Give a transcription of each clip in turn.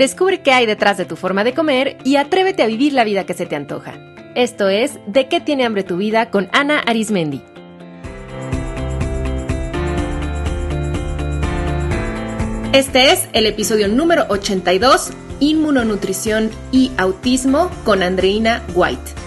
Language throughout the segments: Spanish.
Descubre qué hay detrás de tu forma de comer y atrévete a vivir la vida que se te antoja. Esto es De qué tiene hambre tu vida con Ana Arismendi. Este es el episodio número 82, Inmunonutrición y Autismo con Andreina White.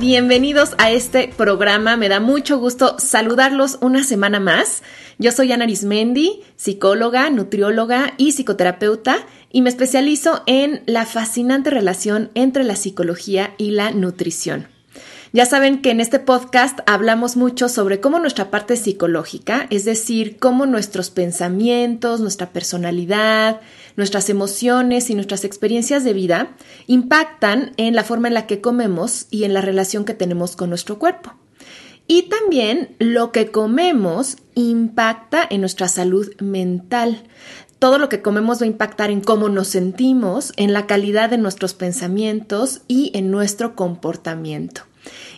Bienvenidos a este programa. Me da mucho gusto saludarlos una semana más. Yo soy Ana Arismendi, psicóloga, nutrióloga y psicoterapeuta, y me especializo en la fascinante relación entre la psicología y la nutrición. Ya saben que en este podcast hablamos mucho sobre cómo nuestra parte psicológica, es decir, cómo nuestros pensamientos, nuestra personalidad, nuestras emociones y nuestras experiencias de vida impactan en la forma en la que comemos y en la relación que tenemos con nuestro cuerpo. Y también lo que comemos impacta en nuestra salud mental. Todo lo que comemos va a impactar en cómo nos sentimos, en la calidad de nuestros pensamientos y en nuestro comportamiento.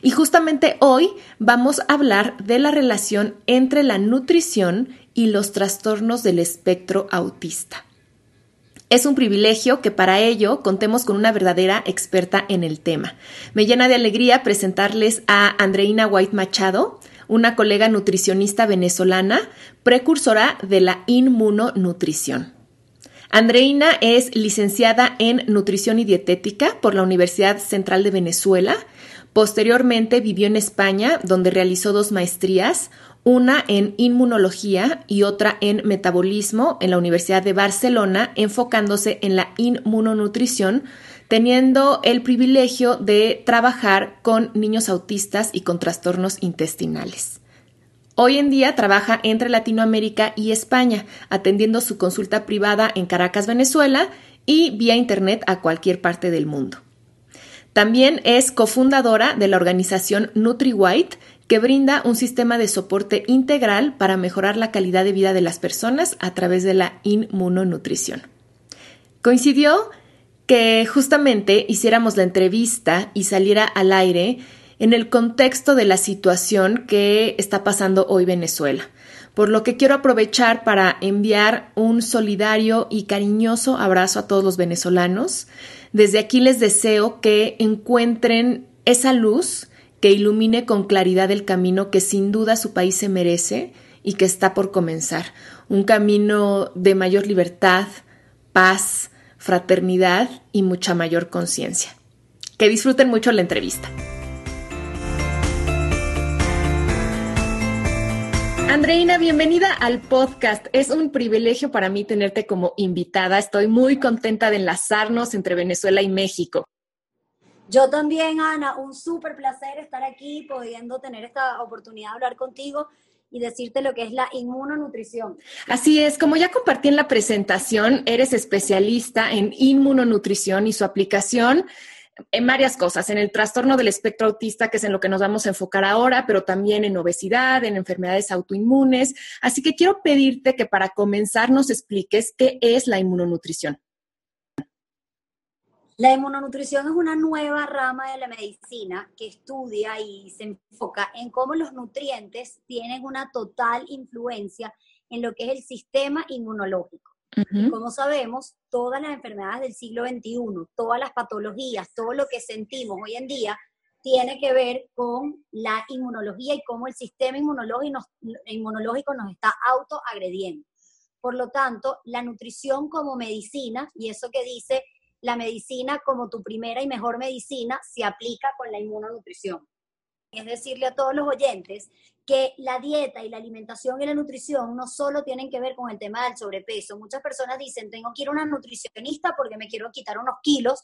Y justamente hoy vamos a hablar de la relación entre la nutrición y los trastornos del espectro autista. Es un privilegio que para ello contemos con una verdadera experta en el tema. Me llena de alegría presentarles a Andreina White Machado, una colega nutricionista venezolana, precursora de la inmunonutrición. Andreina es licenciada en Nutrición y Dietética por la Universidad Central de Venezuela Posteriormente vivió en España, donde realizó dos maestrías, una en inmunología y otra en metabolismo en la Universidad de Barcelona, enfocándose en la inmunonutrición, teniendo el privilegio de trabajar con niños autistas y con trastornos intestinales. Hoy en día trabaja entre Latinoamérica y España, atendiendo su consulta privada en Caracas, Venezuela, y vía Internet a cualquier parte del mundo. También es cofundadora de la organización NutriWhite, que brinda un sistema de soporte integral para mejorar la calidad de vida de las personas a través de la inmunonutrición. Coincidió que justamente hiciéramos la entrevista y saliera al aire en el contexto de la situación que está pasando hoy Venezuela, por lo que quiero aprovechar para enviar un solidario y cariñoso abrazo a todos los venezolanos, desde aquí les deseo que encuentren esa luz que ilumine con claridad el camino que sin duda su país se merece y que está por comenzar. Un camino de mayor libertad, paz, fraternidad y mucha mayor conciencia. Que disfruten mucho la entrevista. Andreina, bienvenida al podcast. Es un privilegio para mí tenerte como invitada. Estoy muy contenta de enlazarnos entre Venezuela y México. Yo también, Ana, un súper placer estar aquí, pudiendo tener esta oportunidad de hablar contigo y decirte lo que es la inmunonutrición. Así es, como ya compartí en la presentación, eres especialista en inmunonutrición y su aplicación en varias cosas, en el trastorno del espectro autista, que es en lo que nos vamos a enfocar ahora, pero también en obesidad, en enfermedades autoinmunes. Así que quiero pedirte que para comenzar nos expliques qué es la inmunonutrición. La inmunonutrición es una nueva rama de la medicina que estudia y se enfoca en cómo los nutrientes tienen una total influencia en lo que es el sistema inmunológico. Como sabemos, todas las enfermedades del siglo XXI, todas las patologías, todo lo que sentimos hoy en día, tiene que ver con la inmunología y cómo el sistema inmunológico nos, inmunológico nos está autoagrediendo. Por lo tanto, la nutrición como medicina, y eso que dice la medicina como tu primera y mejor medicina, se aplica con la inmunonutrición. Es decirle a todos los oyentes que la dieta y la alimentación y la nutrición no solo tienen que ver con el tema del sobrepeso. Muchas personas dicen, tengo que ir a una nutricionista porque me quiero quitar unos kilos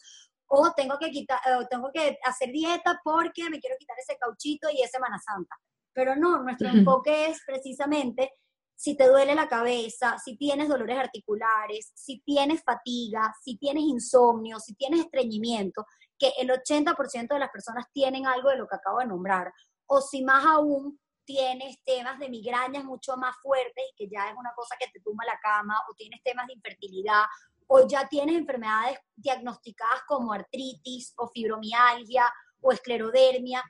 o tengo que, quitar, tengo que hacer dieta porque me quiero quitar ese cauchito y esa Semana Santa. Pero no, nuestro enfoque es precisamente si te duele la cabeza, si tienes dolores articulares, si tienes fatiga, si tienes insomnio, si tienes estreñimiento, que el 80% de las personas tienen algo de lo que acabo de nombrar, o si más aún tienes temas de migrañas mucho más fuertes y que ya es una cosa que te tumba la cama, o tienes temas de infertilidad, o ya tienes enfermedades diagnosticadas como artritis o fibromialgia o esclerodermia,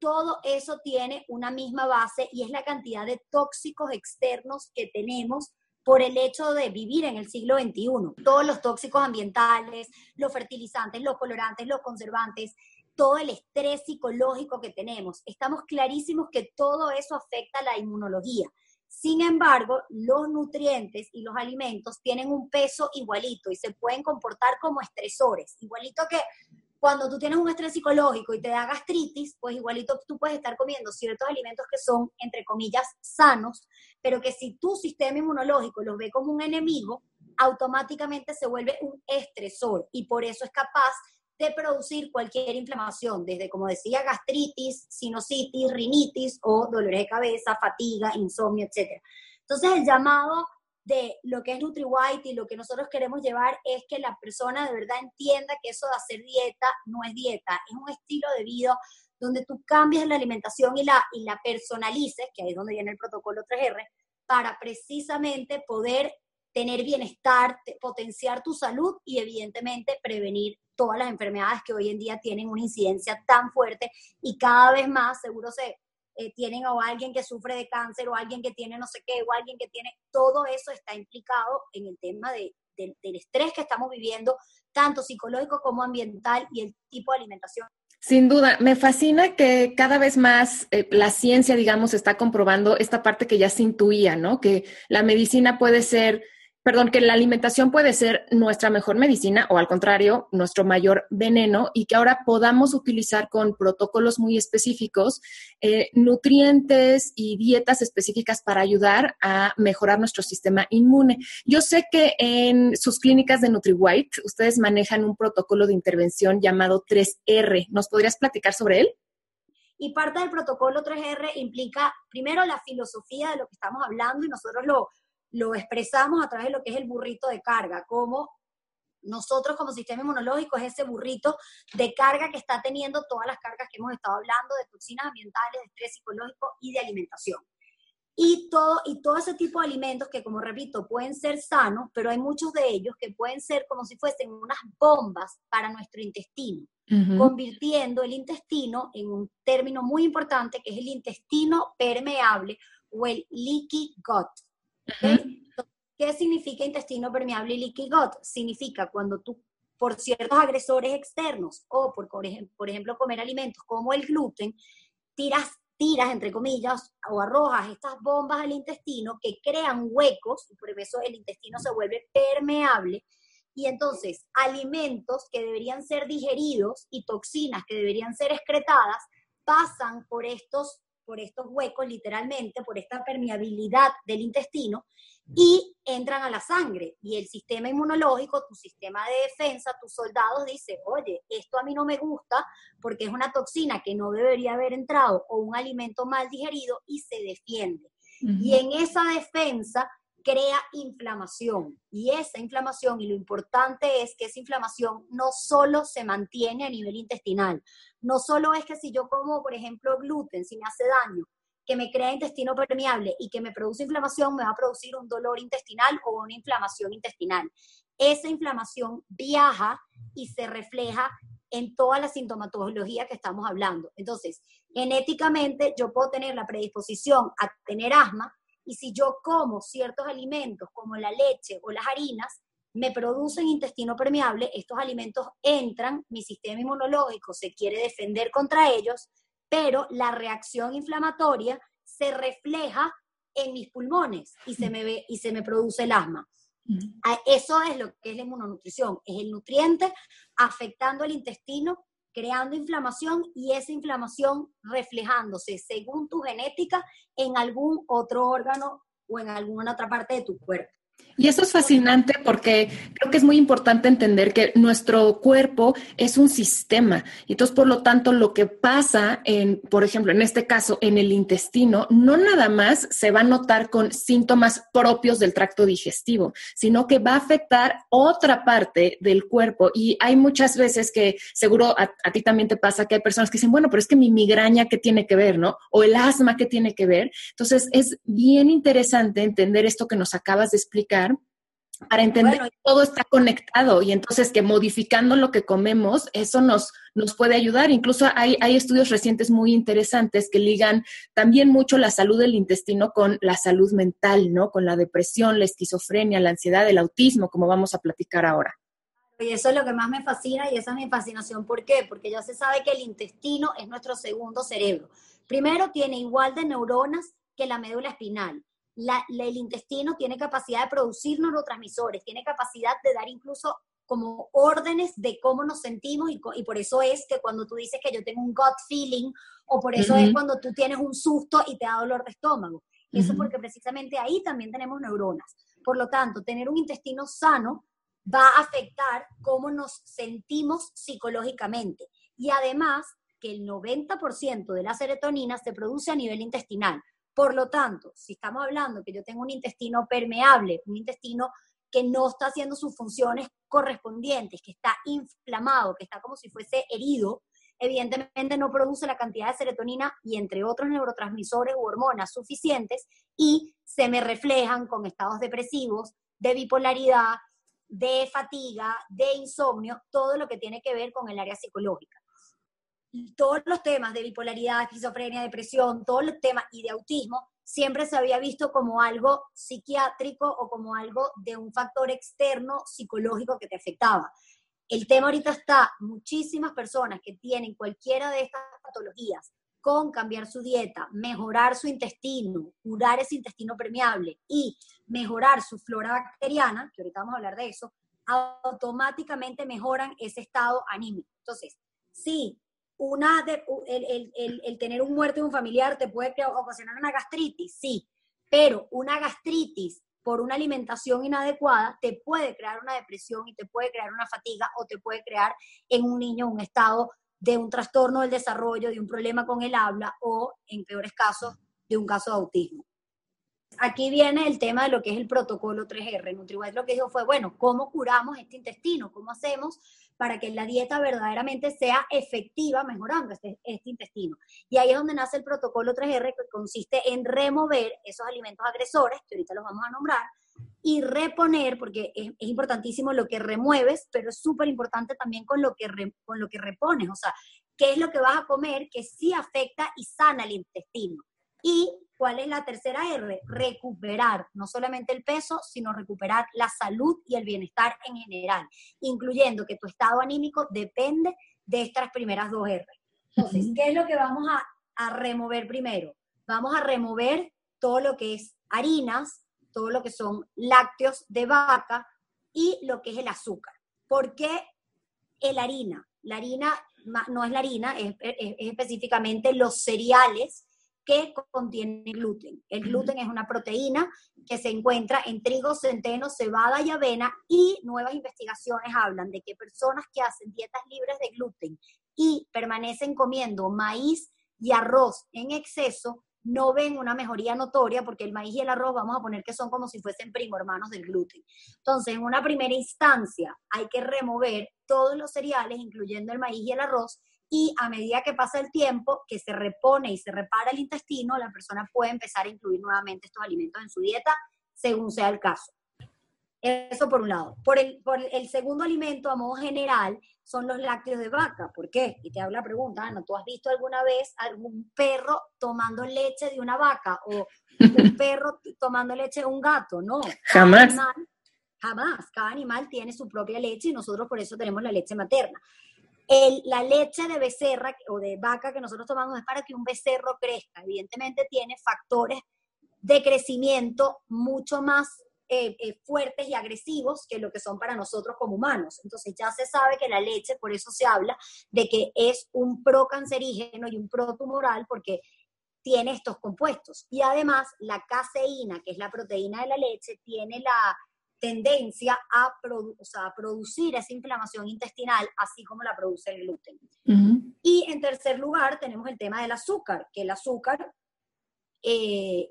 todo eso tiene una misma base y es la cantidad de tóxicos externos que tenemos por el hecho de vivir en el siglo XXI. Todos los tóxicos ambientales, los fertilizantes, los colorantes, los conservantes, todo el estrés psicológico que tenemos. Estamos clarísimos que todo eso afecta a la inmunología. Sin embargo, los nutrientes y los alimentos tienen un peso igualito y se pueden comportar como estresores, igualito que cuando tú tienes un estrés psicológico y te da gastritis, pues igualito tú puedes estar comiendo ciertos alimentos que son, entre comillas, sanos, pero que si tu sistema inmunológico los ve como un enemigo, automáticamente se vuelve un estresor y por eso es capaz de producir cualquier inflamación, desde, como decía, gastritis, sinusitis, rinitis o dolores de cabeza, fatiga, insomnio, etc. Entonces, el llamado de lo que es NutriWhite y lo que nosotros queremos llevar es que la persona de verdad entienda que eso de hacer dieta no es dieta, es un estilo de vida donde tú cambias la alimentación y la, y la personalices, que ahí es donde viene el protocolo 3R, para precisamente poder tener bienestar, potenciar tu salud y evidentemente prevenir todas las enfermedades que hoy en día tienen una incidencia tan fuerte y cada vez más seguro se eh, tienen o alguien que sufre de cáncer o alguien que tiene no sé qué o alguien que tiene, todo eso está implicado en el tema de, del estrés que estamos viviendo, tanto psicológico como ambiental y el tipo de alimentación. Sin duda, me fascina que cada vez más eh, la ciencia, digamos, está comprobando esta parte que ya se intuía, ¿no? Que la medicina puede ser perdón, que la alimentación puede ser nuestra mejor medicina o al contrario, nuestro mayor veneno y que ahora podamos utilizar con protocolos muy específicos eh, nutrientes y dietas específicas para ayudar a mejorar nuestro sistema inmune. Yo sé que en sus clínicas de NutriWhite ustedes manejan un protocolo de intervención llamado 3R. ¿Nos podrías platicar sobre él? Y parte del protocolo 3R implica primero la filosofía de lo que estamos hablando y nosotros lo, lo expresamos a través de lo que es el burrito de carga, como nosotros como sistema inmunológico es ese burrito de carga que está teniendo todas las cargas que hemos estado hablando, de toxinas ambientales, de estrés psicológico y de alimentación. Y todo, y todo ese tipo de alimentos que, como repito, pueden ser sanos, pero hay muchos de ellos que pueden ser como si fuesen unas bombas para nuestro intestino, convirtiendo el intestino en un término muy importante que es el intestino permeable o el leaky gut. ¿Qué significa intestino permeable y leaky gut? Significa cuando tú, por ciertos agresores externos o por, por ejemplo, comer alimentos como el gluten, tiras, tiras, entre comillas, o arrojas estas bombas al intestino que crean huecos, y por eso el intestino se vuelve permeable, y entonces alimentos que deberían ser digeridos y toxinas que deberían ser excretadas pasan por estos por estos huecos, literalmente, por esta permeabilidad del intestino, y entran a la sangre. Y el sistema inmunológico, tu sistema de defensa, tus soldados dice, oye, esto a mí no me gusta porque es una toxina que no debería haber entrado o un alimento mal digerido y se defiende. Y en esa defensa crea inflamación. Y esa inflamación, y lo importante es que esa inflamación no solo se mantiene a nivel intestinal, no solo es que si yo como, por ejemplo, gluten, si me hace daño, que me crea intestino permeable y que me produce inflamación, me va a producir un dolor intestinal o una inflamación intestinal. Esa inflamación viaja y se refleja en toda la sintomatología que estamos hablando. Entonces, genéticamente yo puedo tener la predisposición a tener asma y si yo como ciertos alimentos como la leche o las harinas, me producen intestino permeable, estos alimentos entran, mi sistema inmunológico se quiere defender contra ellos, pero la reacción inflamatoria se refleja en mis pulmones y se me, ve, y se me produce el asma. Eso es lo que es la inmunonutrición, es el nutriente afectando el intestino, creando inflamación y esa inflamación reflejándose según tu genética en algún otro órgano o en alguna otra parte de tu cuerpo. Y eso es fascinante porque creo que es muy importante entender que nuestro cuerpo es un sistema. Entonces, por lo tanto, lo que pasa en, por ejemplo, en este caso, en el intestino, no nada más se va a notar con síntomas propios del tracto digestivo, sino que va a afectar otra parte del cuerpo. Y hay muchas veces que seguro a, a ti también te pasa que hay personas que dicen, bueno, pero es que mi migraña, ¿qué tiene que ver? ¿No? O el asma, ¿qué tiene que ver? Entonces, es bien interesante entender esto que nos acabas de explicar para entender que todo está conectado y entonces que modificando lo que comemos, eso nos, nos puede ayudar. Incluso hay, hay estudios recientes muy interesantes que ligan también mucho la salud del intestino con la salud mental, ¿no? Con la depresión, la esquizofrenia, la ansiedad, el autismo, como vamos a platicar ahora. Y eso es lo que más me fascina y esa es mi fascinación. ¿Por qué? Porque ya se sabe que el intestino es nuestro segundo cerebro. Primero, tiene igual de neuronas que la médula espinal el intestino tiene capacidad de producir neurotransmisores, tiene capacidad de dar incluso como órdenes de cómo nos sentimos y, por eso es que cuando tú dices que yo tengo un gut feeling o por eso es cuando tú tienes un susto y te da dolor de estómago. Eso porque precisamente ahí también tenemos neuronas. Por lo tanto, tener un intestino sano va a afectar cómo nos sentimos psicológicamente. Y además que el 90% de la serotonina se produce a nivel intestinal. Por lo tanto, si estamos hablando que yo tengo un intestino permeable, un intestino que no está haciendo sus funciones correspondientes, que está inflamado, que está como si fuese herido, evidentemente no produce la cantidad de serotonina y entre otros neurotransmisores u hormonas suficientes y se me reflejan con estados depresivos, de bipolaridad, de fatiga, de insomnio, todo lo que tiene que ver con el área psicológica todos los temas de bipolaridad, esquizofrenia, depresión, todos los temas y de autismo, siempre se había visto como algo psiquiátrico o como algo de un factor externo psicológico que te afectaba. El tema ahorita está, muchísimas personas que tienen cualquiera de estas patologías, con cambiar su dieta, mejorar su intestino, curar ese intestino permeable y mejorar su flora bacteriana, que ahorita vamos a hablar de eso, automáticamente mejoran ese estado anímico. Entonces, sí, una el, tener un muerto de un familiar te puede ocasionar una gastritis, sí, pero una gastritis por una alimentación inadecuada te puede crear una depresión y te puede crear una fatiga o te puede crear en un niño un estado de un trastorno del desarrollo, de un problema con el habla o, en peores casos, de un caso de autismo. Aquí viene el tema de lo que es el protocolo 3R. NutriWise lo que dijo fue, bueno, ¿cómo curamos este intestino? ¿Cómo hacemos para que la dieta verdaderamente sea efectiva mejorando este, este, intestino. Y ahí es donde nace el protocolo 3R, que consiste en remover esos alimentos agresores, que ahorita los vamos a nombrar, y reponer, porque es, importantísimo lo que remueves, pero es súper importante también con lo, que con lo que repones, o sea, qué es lo que vas a comer que sí afecta y sana el intestino. Y ¿Cuál es la tercera R? Recuperar no solamente el peso, sino recuperar la salud y el bienestar en general, incluyendo que tu estado anímico depende de estas primeras dos R. Entonces, ¿qué es lo que vamos a, a remover primero? Vamos a remover todo lo que es harinas, todo lo que son lácteos de vaca y lo que es el azúcar. ¿Por qué el harina? La harina no es la harina, es, es específicamente los cereales que contiene gluten. El gluten es una proteína que se encuentra en trigo, centeno, cebada y avena y nuevas investigaciones hablan de que personas que hacen dietas libres de gluten y permanecen comiendo maíz y arroz en exceso no ven una mejoría notoria porque el maíz y el arroz vamos a poner que son como si fuesen primo hermanos del gluten. Entonces, en una primera instancia hay que remover todos los cereales, incluyendo el maíz y el arroz, y a medida que pasa el tiempo, que se repone y se repara el intestino, la persona puede empezar a incluir nuevamente estos alimentos en su dieta según sea el caso. Eso por un lado. Por el, por el segundo alimento, a modo general, son los lácteos de vaca. ¿Por qué? Y te hago la pregunta, Ana, ¿tú has visto alguna vez algún perro tomando leche de una vaca o un perro tomando leche de un gato? No. Jamás. jamás. Cada animal tiene su propia leche y nosotros por eso tenemos la leche materna la leche de becerra o de vaca que nosotros tomamos es para que un becerro crezca. Evidentemente tiene factores de crecimiento mucho más eh, eh, fuertes y agresivos que lo que son para nosotros como humanos. Entonces ya se sabe que la leche, por eso se habla de que es un procancerígeno y un protumoral porque tiene estos compuestos. Y además la caseína, que es la proteína de la leche, tiene la, tendencia a, producir esa inflamación intestinal, así como la produce el gluten. Y en tercer lugar, tenemos el tema del azúcar, que el azúcar, eh,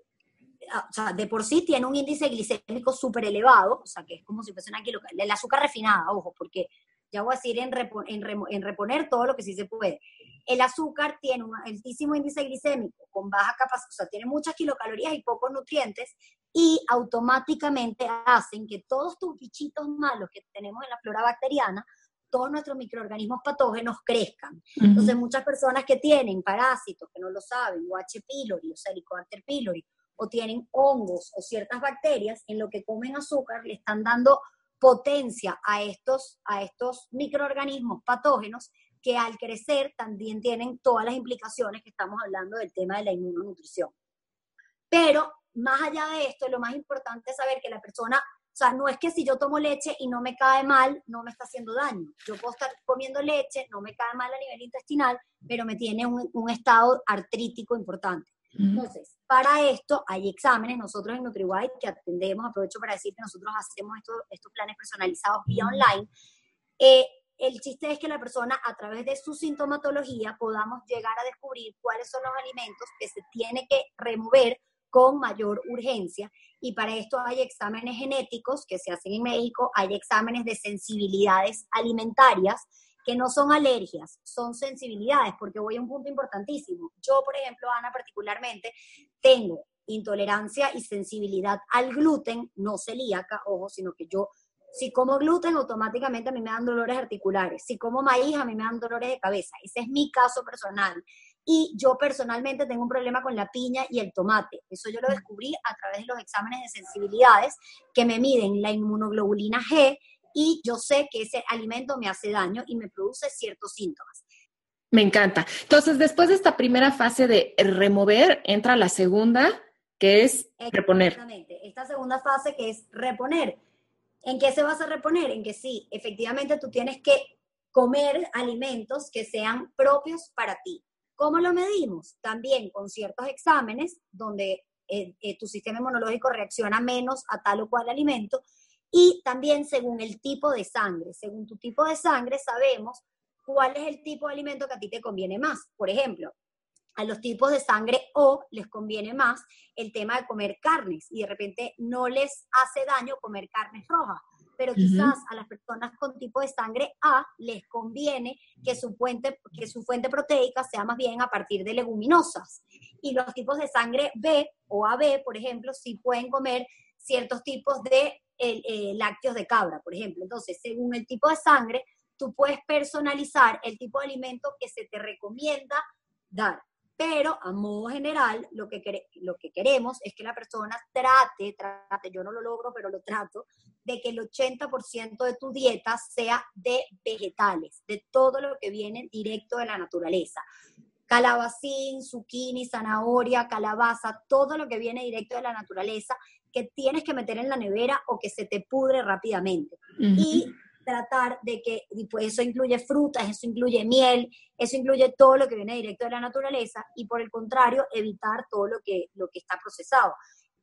o sea, de por sí tiene un índice glicémico súper elevado, o sea, que es como si fuese una kilo, el azúcar refinada, ojo, porque ya voy a decir en, en, reponer todo lo que sí se puede. El azúcar tiene un altísimo índice glicémico, con baja capacidad, o sea, tiene muchas kilocalorías y pocos nutrientes, y automáticamente hacen que todos tus bichitos malos que tenemos en la flora bacteriana, todos nuestros microorganismos patógenos crezcan. Entonces, muchas personas que tienen parásitos, que no lo saben, o H. pylori, o Helicobacter pylori, o tienen hongos o ciertas bacterias, en lo que comen azúcar le están dando potencia a estos, a estos microorganismos patógenos que al crecer también tienen todas las implicaciones que estamos hablando del tema de la inmunonutrición. Pero más allá de esto, lo más importante es saber que la persona, o sea, no es que si yo tomo leche y no me cae mal, no me está haciendo daño. Yo puedo estar comiendo leche, no me cae mal a nivel intestinal, pero me tiene un, un estado artrítico importante. Entonces, para esto hay exámenes, nosotros en NutriWide que atendemos, aprovecho para decir que nosotros hacemos estos, estos planes personalizados vía online. Eh, el chiste es que la persona a través de su sintomatología podamos llegar a descubrir cuáles son los alimentos que se tiene que remover con mayor urgencia. Y para esto hay exámenes genéticos que se hacen en México, hay exámenes de sensibilidades alimentarias que no son alergias, son sensibilidades, porque voy a un punto importantísimo. Yo, por ejemplo, Ana, particularmente, tengo intolerancia y sensibilidad al gluten, no celíaca, ojo, sino que yo, si como gluten, automáticamente a mí me dan dolores articulares. Si como maíz, a mí me dan dolores de cabeza. Ese es mi caso personal. Y yo personalmente tengo un problema con la piña y el tomate. Eso yo lo descubrí a través de los exámenes de sensibilidades que me miden la inmunoglobulina G y yo sé que ese alimento me hace daño y me produce ciertos síntomas. Me encanta. Entonces, después de esta primera fase de remover, entra la segunda, que es reponer. Exactamente. Esta segunda fase que es reponer. ¿En qué se vas a reponer? En que sí, efectivamente tú tienes que comer alimentos que sean propios para ti. ¿Cómo lo medimos? También con ciertos exámenes donde eh, eh, tu sistema inmunológico reacciona menos a tal o cual alimento y también según el tipo de sangre. Según tu tipo de sangre sabemos cuál es el tipo de alimento que a ti te conviene más. Por ejemplo, a los tipos de sangre O les conviene más el tema de comer carnes y de repente no les hace daño comer carnes rojas, pero quizás a las personas con tipo de sangre A les conviene que su fuente, que su fuente proteica sea más bien a partir de leguminosas. Y los tipos de sangre B o AB, por ejemplo, sí pueden comer ciertos tipos de eh, lácteos de cabra, por ejemplo. Entonces, según el tipo de sangre, tú puedes personalizar el tipo de alimento que se te recomienda dar. Pero a modo general, lo que, lo que queremos es que la persona trate, trate, yo no lo logro, pero lo trato, de que el 80% de tu dieta sea de vegetales, de todo lo que viene directo de la naturaleza calabacín, zucchini, zanahoria, calabaza, todo lo que viene directo de la naturaleza que tienes que meter en la nevera o que se te pudre rápidamente. Y tratar de que, pues eso incluye frutas, eso incluye miel, eso incluye todo lo que viene directo de la naturaleza y por el contrario, evitar todo lo que, lo que está procesado.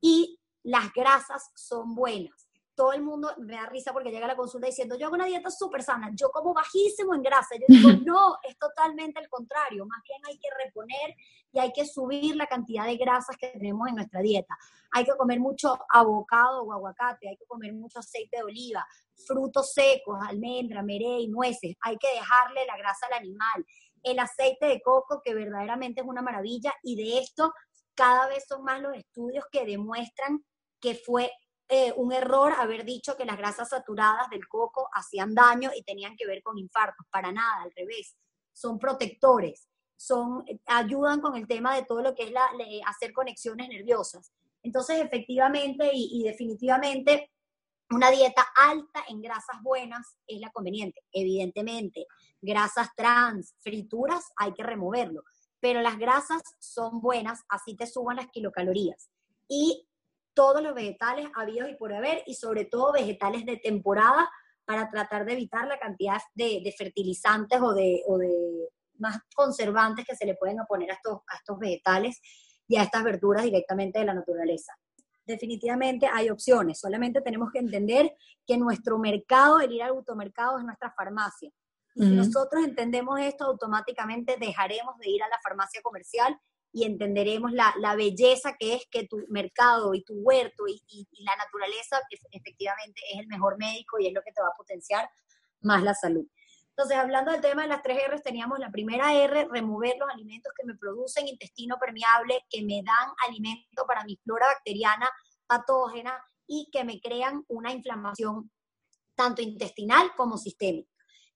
Y las grasas son buenas todo el mundo me da risa porque llega a la consulta diciendo, yo hago una dieta súper sana, yo como bajísimo en grasa. Yo digo, no, es totalmente el contrario, más bien hay que reponer y hay que subir la cantidad de grasas que tenemos en nuestra dieta. Hay que comer mucho abocado o aguacate, hay que comer mucho aceite de oliva, frutos secos, almendra, merey, nueces, hay que dejarle la grasa al animal. El aceite de coco, que verdaderamente es una maravilla, y de esto cada vez son más los estudios que demuestran que fue eh, un error haber dicho que las grasas saturadas del coco hacían daño y tenían que ver con infartos. Para nada, al revés. Son protectores, son, ayudan con el tema de todo lo que es la, hacer conexiones nerviosas. Entonces, efectivamente y, y definitivamente, una dieta alta en grasas buenas es la conveniente. Evidentemente, grasas trans, frituras, hay que removerlo. Pero las grasas son buenas, así te suban las kilocalorías. Y todos los vegetales habidos y por haber, y sobre todo vegetales de temporada para tratar de evitar la cantidad de, fertilizantes o de, más conservantes que se le pueden estos, a estos vegetales y a estas verduras directamente de la naturaleza. Definitivamente hay opciones, solamente tenemos que entender que nuestro mercado, el ir al automercado, es nuestra farmacia. Y si nosotros entendemos esto, automáticamente dejaremos de ir a la farmacia comercial y entenderemos la, belleza que es que tu mercado y tu huerto y, la naturaleza efectivamente es el mejor médico y es lo que te va a potenciar más la salud. Entonces, hablando del tema de las tres R's, teníamos la primera R, remover los alimentos que me producen intestino permeable, que me dan alimento para mi flora bacteriana patógenas y que me crean una inflamación tanto intestinal como sistémica.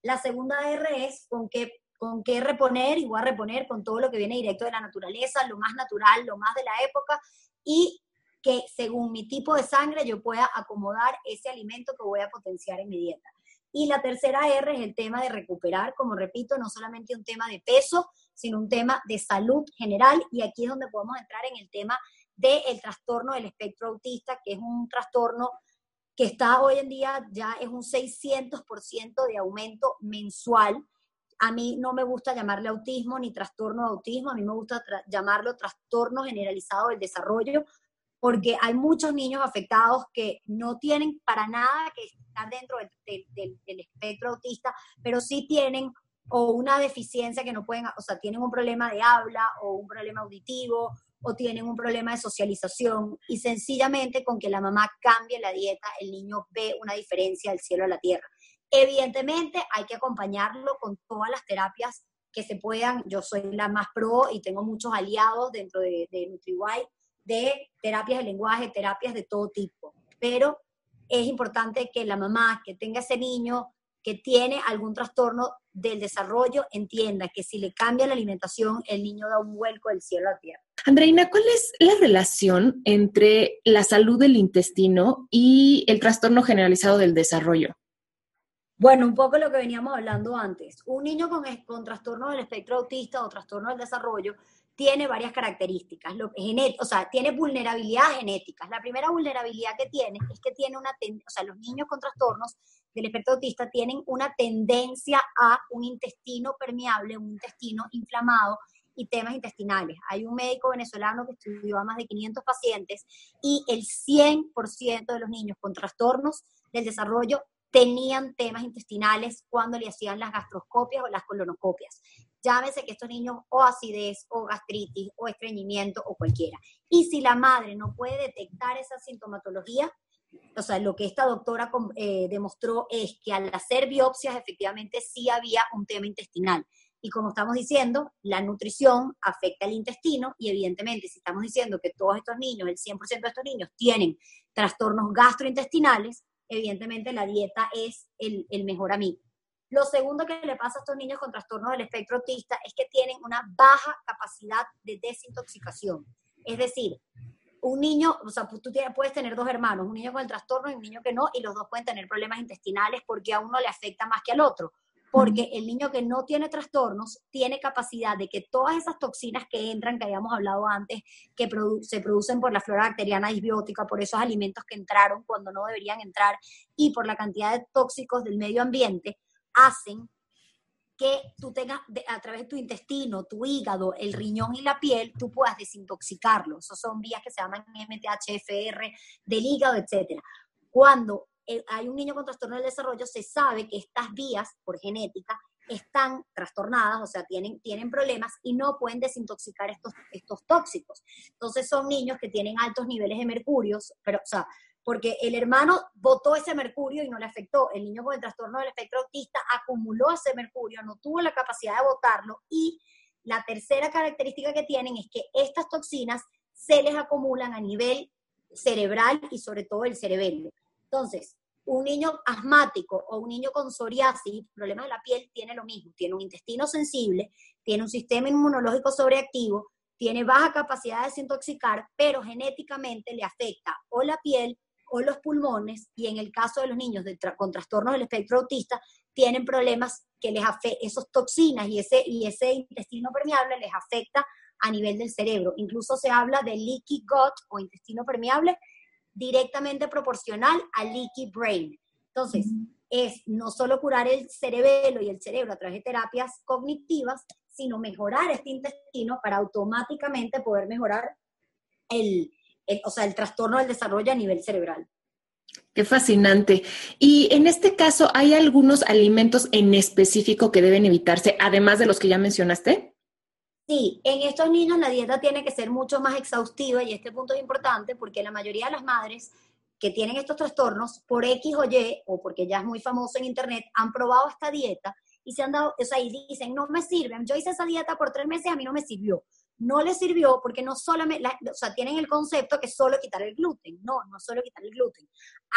La segunda R es con qué, con qué reponer, y voy a reponer con todo lo que viene directo de la naturaleza, lo más natural, lo más de la época, y que según mi tipo de sangre yo pueda acomodar ese alimento que voy a potenciar en mi dieta. Y la tercera R es el tema de recuperar, como repito, no solamente un tema de peso, sino un tema de salud general. Y aquí es donde podemos entrar en el tema del trastorno del espectro autista, que es un trastorno que está hoy en día ya es un 600% de aumento mensual. A mí no me gusta llamarle autismo ni trastorno de autismo, a mí me gusta llamarlo trastorno generalizado del desarrollo, porque hay muchos niños afectados que no tienen para nada que estar dentro del, espectro autista, pero sí tienen o una deficiencia que no pueden, o sea, tienen un problema de habla o un problema auditivo o tienen un problema de socialización y sencillamente con que la mamá cambie la dieta, el niño ve una diferencia del cielo a la tierra. Evidentemente hay que acompañarlo con todas las terapias que se puedan. Yo soy la más pro y tengo muchos aliados dentro de, de NutriWide de terapias de lenguaje, terapias de todo tipo. Pero es importante que la mamá que tenga ese niño que tiene algún trastorno del desarrollo entienda que si le cambia la alimentación, el niño da un vuelco del cielo a la tierra. Andreina, ¿cuál es la relación entre la salud del intestino y el trastorno generalizado del desarrollo? Bueno, un poco lo que veníamos hablando antes. Un niño con, con trastorno del espectro autista o trastorno del desarrollo tiene varias características, lo, o sea, tiene vulnerabilidades genéticas. La primera vulnerabilidad que tiene es que tiene una, o sea, los niños con trastornos del espectro autista tienen una tendencia a un intestino permeable, un intestino inflamado y temas intestinales. Hay un médico venezolano que estudió a más de 500 pacientes y el 100% de los niños con trastornos del desarrollo tenían temas intestinales cuando le hacían las gastroscopias o las colonoscopias. Llámese que estos niños o acidez o gastritis o estreñimiento o cualquiera. Y si la madre no puede detectar esa sintomatología, o sea, lo que esta doctora eh, demostró es que al hacer biopsias efectivamente sí había un tema intestinal. Y como estamos diciendo, la nutrición afecta al intestino y evidentemente si estamos diciendo que todos estos niños, el 100% de estos niños tienen trastornos gastrointestinales, evidentemente la dieta es el, el mejor amigo. Lo segundo que le pasa a estos niños con trastornos del espectro autista es que tienen una baja capacidad de desintoxicación. Es decir, un niño, o sea, tú puedes tener dos hermanos, un niño con el trastorno y un niño que no, y los dos pueden tener problemas intestinales porque a uno le afecta más que al otro. Porque el niño que no tiene trastornos tiene capacidad de que todas esas toxinas que entran, que habíamos hablado antes, que se producen por la flora bacteriana disbiótica, por esos alimentos que entraron cuando no deberían entrar y por la cantidad de tóxicos del medio ambiente, hacen que tú tengas a través de tu intestino, tu hígado, el riñón y la piel, tú puedas desintoxicarlo. Esas son vías que se llaman MTHFR del hígado, etc. Cuando eh, hay un niño con trastorno del desarrollo, se sabe que estas vías, por genética, están trastornadas, o sea, tienen, tienen problemas y no pueden desintoxicar estos, estos tóxicos. Entonces son niños que tienen altos niveles de mercurios, pero, o sea, porque el hermano botó ese mercurio y no le afectó. El niño con el trastorno del espectro autista acumuló ese mercurio, no tuvo la capacidad de botarlo y la tercera característica que tienen es que estas toxinas se les acumulan a nivel cerebral y sobre todo el cerebelo. Entonces, un niño asmático o un niño con psoriasis, problemas de la piel, tiene lo mismo. Tiene un intestino sensible, tiene un sistema inmunológico sobreactivo, tiene baja capacidad de desintoxicar, pero genéticamente le afecta o la piel o los pulmones, y en el caso de los niños con trastornos del espectro autista, tienen problemas que les afectan, esas toxinas y ese, y ese intestino permeable les afecta a nivel del cerebro. Incluso se habla de leaky gut o intestino permeable directamente proporcional al leaky brain. Entonces, es no solo curar el cerebelo y el cerebro a través de terapias cognitivas, sino mejorar este intestino para automáticamente poder mejorar el, o sea, el trastorno del desarrollo a nivel cerebral. Qué fascinante. Y en este caso, ¿hay algunos alimentos en específico que deben evitarse, además de los que ya mencionaste? Sí, en estos niños la dieta tiene que ser mucho más exhaustiva y este punto es importante porque la mayoría de las madres que tienen estos trastornos, por X o Y, o porque ya es muy famoso en Internet, han probado esta dieta y se han dado, o sea, y dicen, no me sirven, yo hice esa dieta por tres meses, a mí no me sirvió. No les sirvió porque no solamente, o sea, tienen el concepto que solo quitar el gluten. No, no solo quitar el gluten.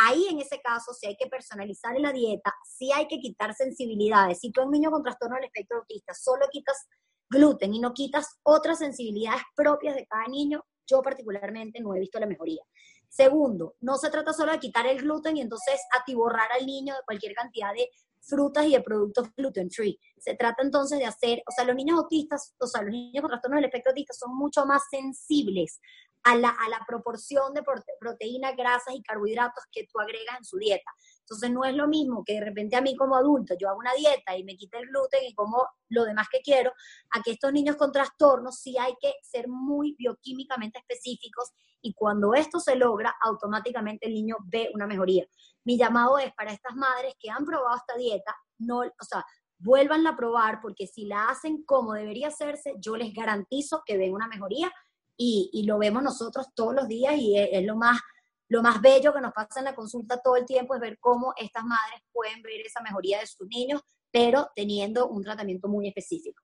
Ahí en ese caso sí hay que personalizar la dieta, sí hay que quitar sensibilidades. Si tú un niño con trastorno del espectro autista solo quitas gluten y no quitas otras sensibilidades propias de cada niño, yo particularmente no he visto la mejoría. Segundo, no se trata solo de quitar el gluten y entonces atiborrar al niño de cualquier cantidad de frutas y de productos gluten free. Se trata entonces de hacer, o sea, los niños autistas, o sea, los niños con trastorno del espectro autista son mucho más sensibles a la, a la proporción de proteínas, grasas y carbohidratos que tú agregas en su dieta. Entonces no es lo mismo que de repente a mí como adulto yo hago una dieta y me quite el gluten y como lo demás que quiero, a que estos niños con trastornos sí hay que ser muy bioquímicamente específicos y cuando esto se logra, automáticamente el niño ve una mejoría. Mi llamado es para estas madres que han probado esta dieta, no, o sea, vuélvanla a probar porque si la hacen como debería hacerse, yo les garantizo que ven una mejoría y, lo vemos nosotros todos los días y es, lo más lo más bello que nos pasa en la consulta todo el tiempo es ver cómo estas madres pueden ver esa mejoría de sus niños, pero teniendo un tratamiento muy específico.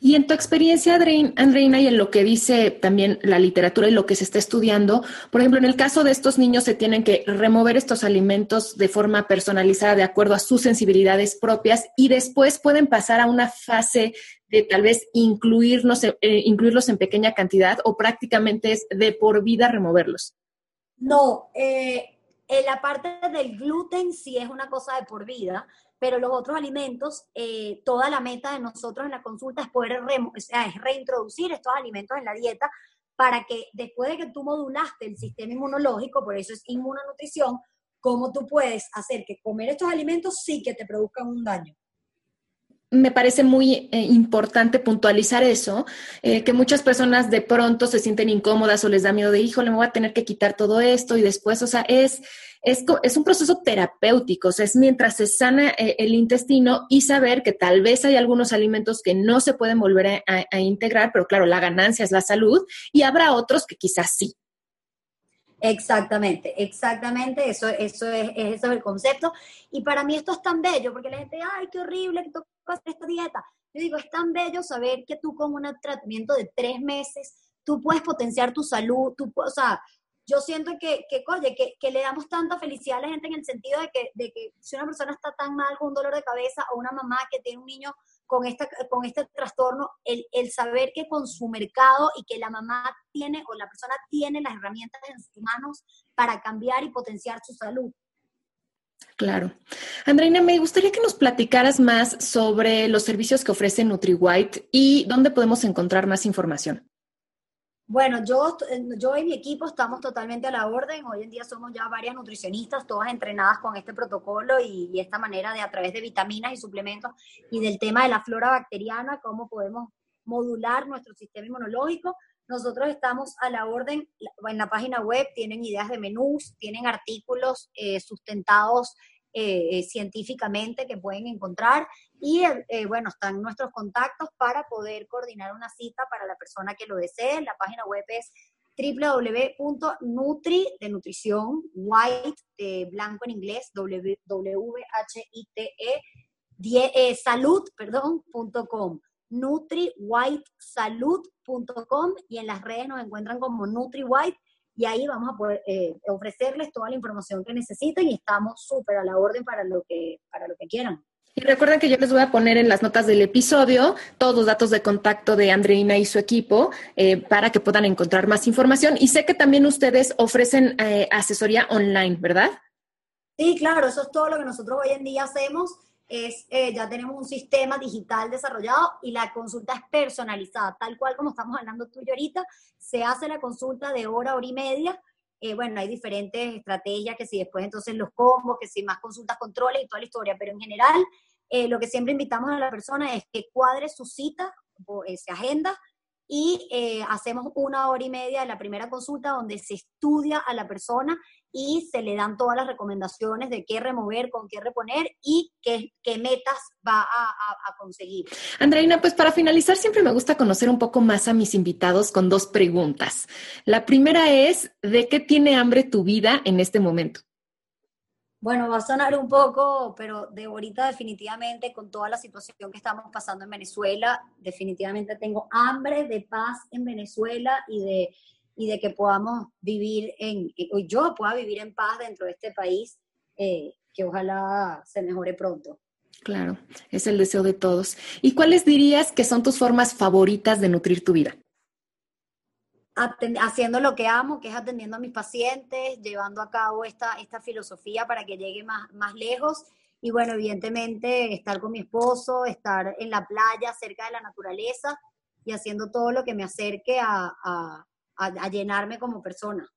Y en tu experiencia, Andreina, y en lo que dice también la literatura y lo que se está estudiando, por ejemplo, en el caso de estos niños se tienen que remover estos alimentos de forma personalizada de acuerdo a sus sensibilidades propias y después pueden pasar a una fase de tal vez incluirnos, eh, incluirlos en pequeña cantidad o prácticamente es de por vida removerlos. No, eh, en la parte del gluten sí es una cosa de por vida, pero los otros alimentos, eh, toda la meta de nosotros en la consulta es poder es reintroducir estos alimentos en la dieta para que después de que tú modulaste el sistema inmunológico, por eso es inmunonutrición, cómo tú puedes hacer que comer estos alimentos sí que te produzcan un daño me parece muy eh, importante puntualizar eso, eh, que muchas personas de pronto se sienten incómodas o les da miedo de, híjole, me voy a tener que quitar todo esto y después, o sea, es, es, es un proceso terapéutico, o sea, es mientras se sana eh, el intestino y saber que tal vez hay algunos alimentos que no se pueden volver a integrar, pero claro, la ganancia es la salud y habrá otros que quizás sí. Exactamente, exactamente, eso, eso, es, eso es el concepto. Y para mí esto es tan bello, porque la gente, ay, qué horrible que toca esta dieta. Yo digo, es tan bello saber que tú con un tratamiento de tres meses, tú puedes potenciar tu salud, tú, o sea, yo siento que, que oye, que, que, le damos tanta felicidad a la gente en el sentido de que, de que si una persona está tan mal con un dolor de cabeza o una mamá que tiene un niño con, esta, con este trastorno, el, el, saber que con su mercado y que la mamá tiene o la persona tiene las herramientas en sus manos para cambiar y potenciar su salud. Claro. Andreina, me gustaría que nos platicaras más sobre los servicios que ofrece NutriWhite y dónde podemos encontrar más información. Bueno, yo, yo y mi equipo estamos totalmente a la orden. Hoy en día somos ya varias nutricionistas, todas entrenadas con este protocolo y, esta manera de a través de vitaminas y suplementos y del tema de la flora bacteriana, cómo podemos modular nuestro sistema inmunológico. Nosotros estamos a la orden en la página web, tienen ideas de menús, tienen artículos eh, sustentados eh, eh, científicamente que pueden encontrar y eh, bueno, están nuestros contactos para poder coordinar una cita para la persona que lo desee. La página web es www.nutri de nutrición, white de blanco en inglés, w, h i t e salud, perdón, punto com nutriwhitesalud.com y en las redes nos encuentran como NutriWhite y ahí vamos a poder eh, ofrecerles toda la información que necesiten y estamos súper a la orden para lo que, para lo que quieran. Y recuerden que yo les voy a poner en las notas del episodio todos los datos de contacto de Andreina y su equipo eh, para que puedan encontrar más información. Y sé que también ustedes ofrecen eh, asesoría online, ¿verdad? Sí, claro, eso es todo lo que nosotros hoy en día hacemos es, eh, ya tenemos un sistema digital desarrollado y la consulta es personalizada, tal cual como estamos hablando tú y ahorita, se hace la consulta de hora, hora y media. Eh, bueno, hay diferentes estrategias, que si después entonces los combos, que si más consultas, controles y toda la historia, pero en general eh, lo que siempre invitamos a la persona es que cuadre su cita, o, se agenda, y eh, hacemos una hora y media de la primera consulta donde se estudia a la persona y se le dan todas las recomendaciones de qué remover, con qué reponer y qué, qué metas va a, conseguir. Andreina, pues para finalizar siempre me gusta conocer un poco más a mis invitados con dos preguntas. La primera es, ¿de qué tiene hambre tu vida en este momento? Bueno, va a sonar un poco, pero de ahorita definitivamente con toda la situación que estamos pasando en Venezuela, definitivamente tengo hambre de paz en Venezuela y de, y de que podamos vivir en, o yo pueda vivir en paz dentro de este país, eh, que ojalá se mejore pronto. Claro, es el deseo de todos. ¿Y cuáles dirías que son tus formas favoritas de nutrir tu vida? haciendo lo que amo, que es atendiendo a mis pacientes, llevando a cabo esta, esta filosofía para que llegue más, más lejos. Y bueno, evidentemente estar con mi esposo, estar en la playa, cerca de la naturaleza y haciendo todo lo que me acerque a, a llenarme como persona.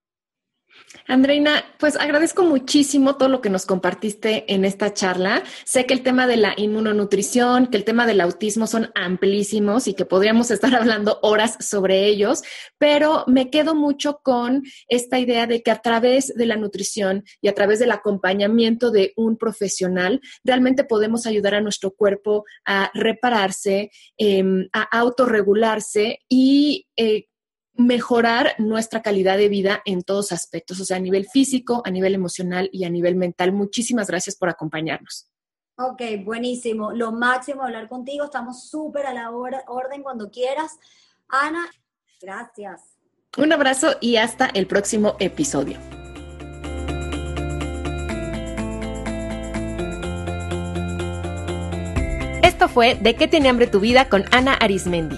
Andreina, pues agradezco muchísimo todo lo que nos compartiste en esta charla. Sé que el tema de la inmunonutrición, que el tema del autismo son amplísimos y que podríamos estar hablando horas sobre ellos, pero me quedo mucho con esta idea de que a través de la nutrición y a través del acompañamiento de un profesional, realmente podemos ayudar a nuestro cuerpo a repararse, em, a autorregularse y eh, mejorar nuestra calidad de vida en todos aspectos, o sea, a nivel físico, a nivel emocional y a nivel mental. Muchísimas gracias por acompañarnos. Ok, buenísimo. Lo máximo hablar contigo. Estamos súper a la orden cuando quieras. Ana, gracias. Un abrazo y hasta el próximo episodio. Esto fue De qué tiene hambre tu vida con Ana Arismendi.